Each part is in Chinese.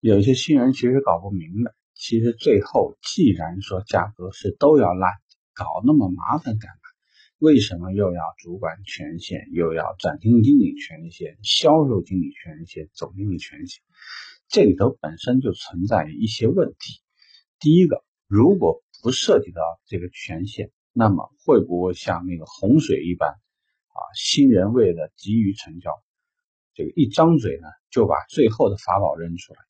有一些新人其实搞不明白，其实最后既然说价格是都要烂，搞那么麻烦干嘛？为什么又要主管权限，又要展厅经理权限、销售经理权限、总经理权限？这里头本身就存在一些问题。第一个，如果不涉及到这个权限，那么会不会像那个洪水一般啊？新人为了急于成交，这个一张嘴呢，就把最后的法宝扔出来。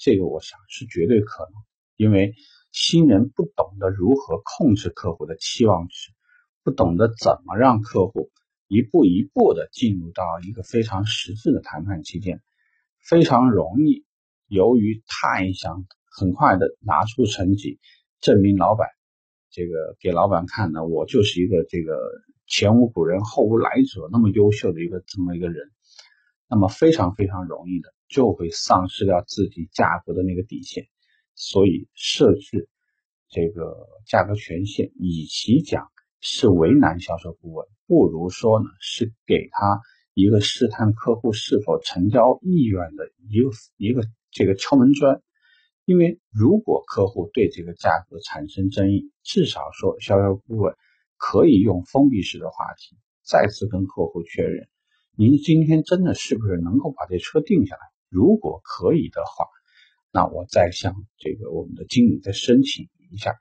这个我想是绝对可能，因为新人不懂得如何控制客户的期望值，不懂得怎么让客户一步一步的进入到一个非常实质的谈判期间，非常容易由于太想很快的拿出成绩，证明老板这个给老板看呢，我就是一个这个前无古人后无来者那么优秀的一个这么一个人，那么非常非常容易的。就会丧失掉自己价格的那个底线，所以设置这个价格权限，与其讲是为难销售顾问，不如说呢是给他一个试探客户是否成交意愿的一个一个这个敲门砖。因为如果客户对这个价格产生争议，至少说销售顾问可以用封闭式的话题再次跟客户确认：您今天真的是不是能够把这车定下来？如果可以的话，那我再向这个我们的经理再申请一下。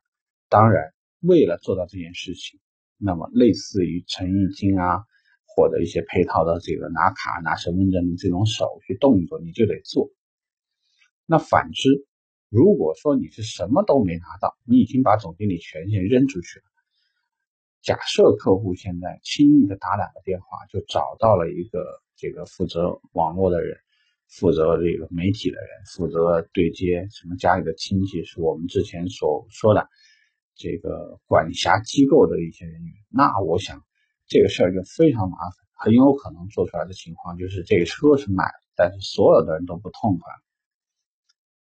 当然，为了做到这件事情，那么类似于诚意金啊，或者一些配套的这个拿卡、拿身份证的这种手续动作，你就得做。那反之，如果说你是什么都没拿到，你已经把总经理权限扔出去了。假设客户现在轻易的打两个电话就找到了一个这个负责网络的人。负责这个媒体的人，负责对接什么家里的亲戚，是我们之前所说的这个管辖机构的一些人员。那我想这个事儿就非常麻烦，很有可能做出来的情况就是这个车是买了，但是所有的人都不痛快。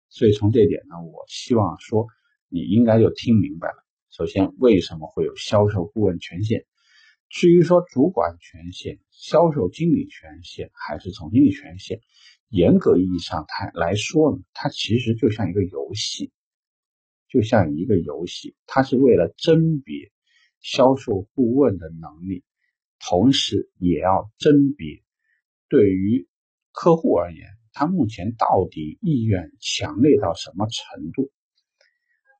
所以从这点呢，我希望说你应该就听明白了。首先，为什么会有销售顾问权限？至于说主管权限、销售经理权限还是总经理权限？严格意义上它来说呢，它其实就像一个游戏，就像一个游戏，它是为了甄别销售顾问的能力，同时也要甄别对于客户而言，他目前到底意愿强烈到什么程度。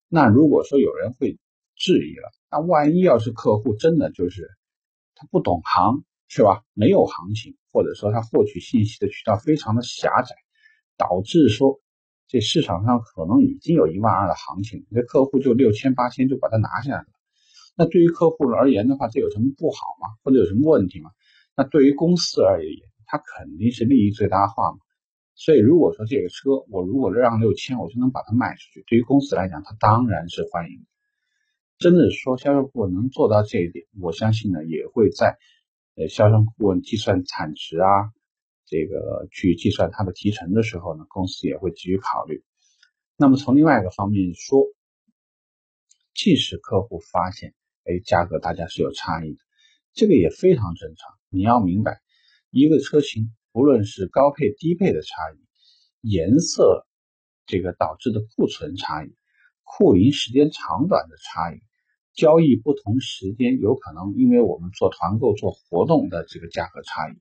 那如果说有人会质疑了，那万一要是客户真的就是他不懂行，是吧？没有行情。或者说他获取信息的渠道非常的狭窄，导致说这市场上可能已经有一万二的行情，这客户就六千八千就把它拿下来了。那对于客户而言的话，这有什么不好吗？或者有什么问题吗？那对于公司而言，它肯定是利益最大化嘛。所以如果说这个车我如果让六千，我就能把它卖出去，对于公司来讲，它当然是欢迎的。真的说销售部能做到这一点，我相信呢也会在。呃，销售顾问计算产值啊，这个去计算它的提成的时候呢，公司也会给予考虑。那么从另外一个方面说，即使客户发现，哎，价格大家是有差异的，这个也非常正常。你要明白，一个车型不论是高配低配的差异，颜色这个导致的库存差异，库龄时间长短的差异。交易不同时间有可能，因为我们做团购做活动的这个价格差异，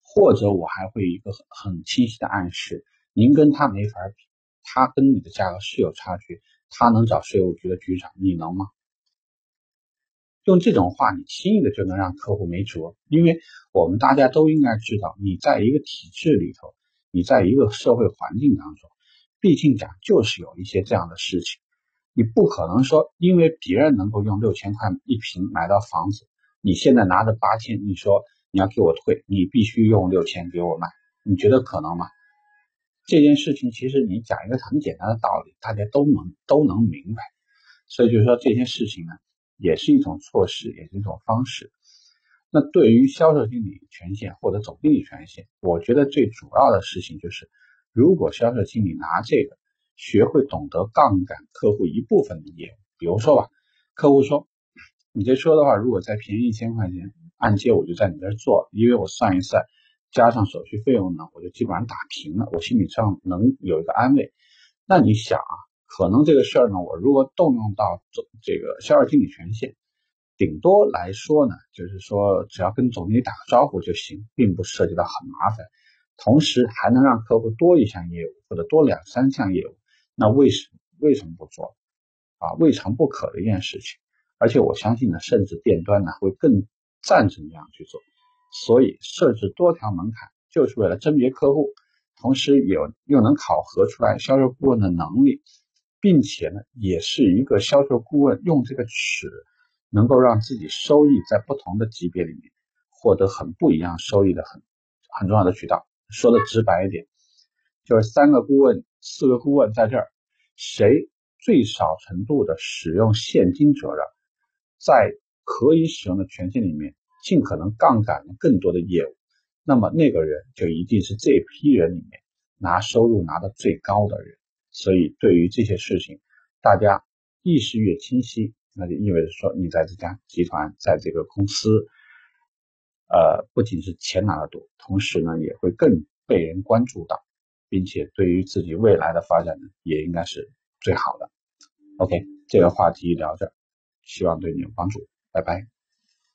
或者我还会一个很很清晰的暗示，您跟他没法比，他跟你的价格是有差距，他能找税务局的局长，你能吗？用这种话，你轻易的就能让客户没辙，因为我们大家都应该知道，你在一个体制里头，你在一个社会环境当中，毕竟讲就是有一些这样的事情。你不可能说，因为别人能够用六千块一平买到房子，你现在拿着八千，你说你要给我退，你必须用六千给我买，你觉得可能吗？这件事情其实你讲一个很简单的道理，大家都能都能明白。所以就是说这件事情呢，也是一种措施，也是一种方式。那对于销售经理权限或者总经理权限，我觉得最主要的事情就是，如果销售经理拿这个。学会懂得杠杆客户一部分的业务，比如说吧，客户说，你这车的话，如果再便宜一千块钱，按揭我就在你这儿做，因为我算一算，加上手续费用呢，我就基本上打平了，我心理上能有一个安慰。那你想啊，可能这个事儿呢，我如果动用到总这个销售经理权限，顶多来说呢，就是说只要跟总经理打个招呼就行，并不涉及到很麻烦，同时还能让客户多一项业务或者多两三项业务，那为什为什么不做啊？未尝不可的一件事情。而且我相信呢，甚至店端呢会更赞成这样去做。所以设置多条门槛，就是为了甄别客户，同时有又能考核出来销售顾问的能力，并且呢，也是一个销售顾问用这个尺。能够让自己收益在不同的级别里面获得很不一样收益的很很重要的渠道。说的直白一点，就是三个顾问、四个顾问在这儿，谁最少程度的使用现金折让，在可以使用的权限里面，尽可能杠杆了更多的业务，那么那个人就一定是这批人里面拿收入拿的最高的人。所以对于这些事情，大家意识越清晰。那就意味着说，你在这家集团，在这个公司，呃，不仅是钱拿得多，同时呢，也会更被人关注到，并且对于自己未来的发展呢，也应该是最好的。OK，这个话题聊这，希望对你有帮助，拜拜。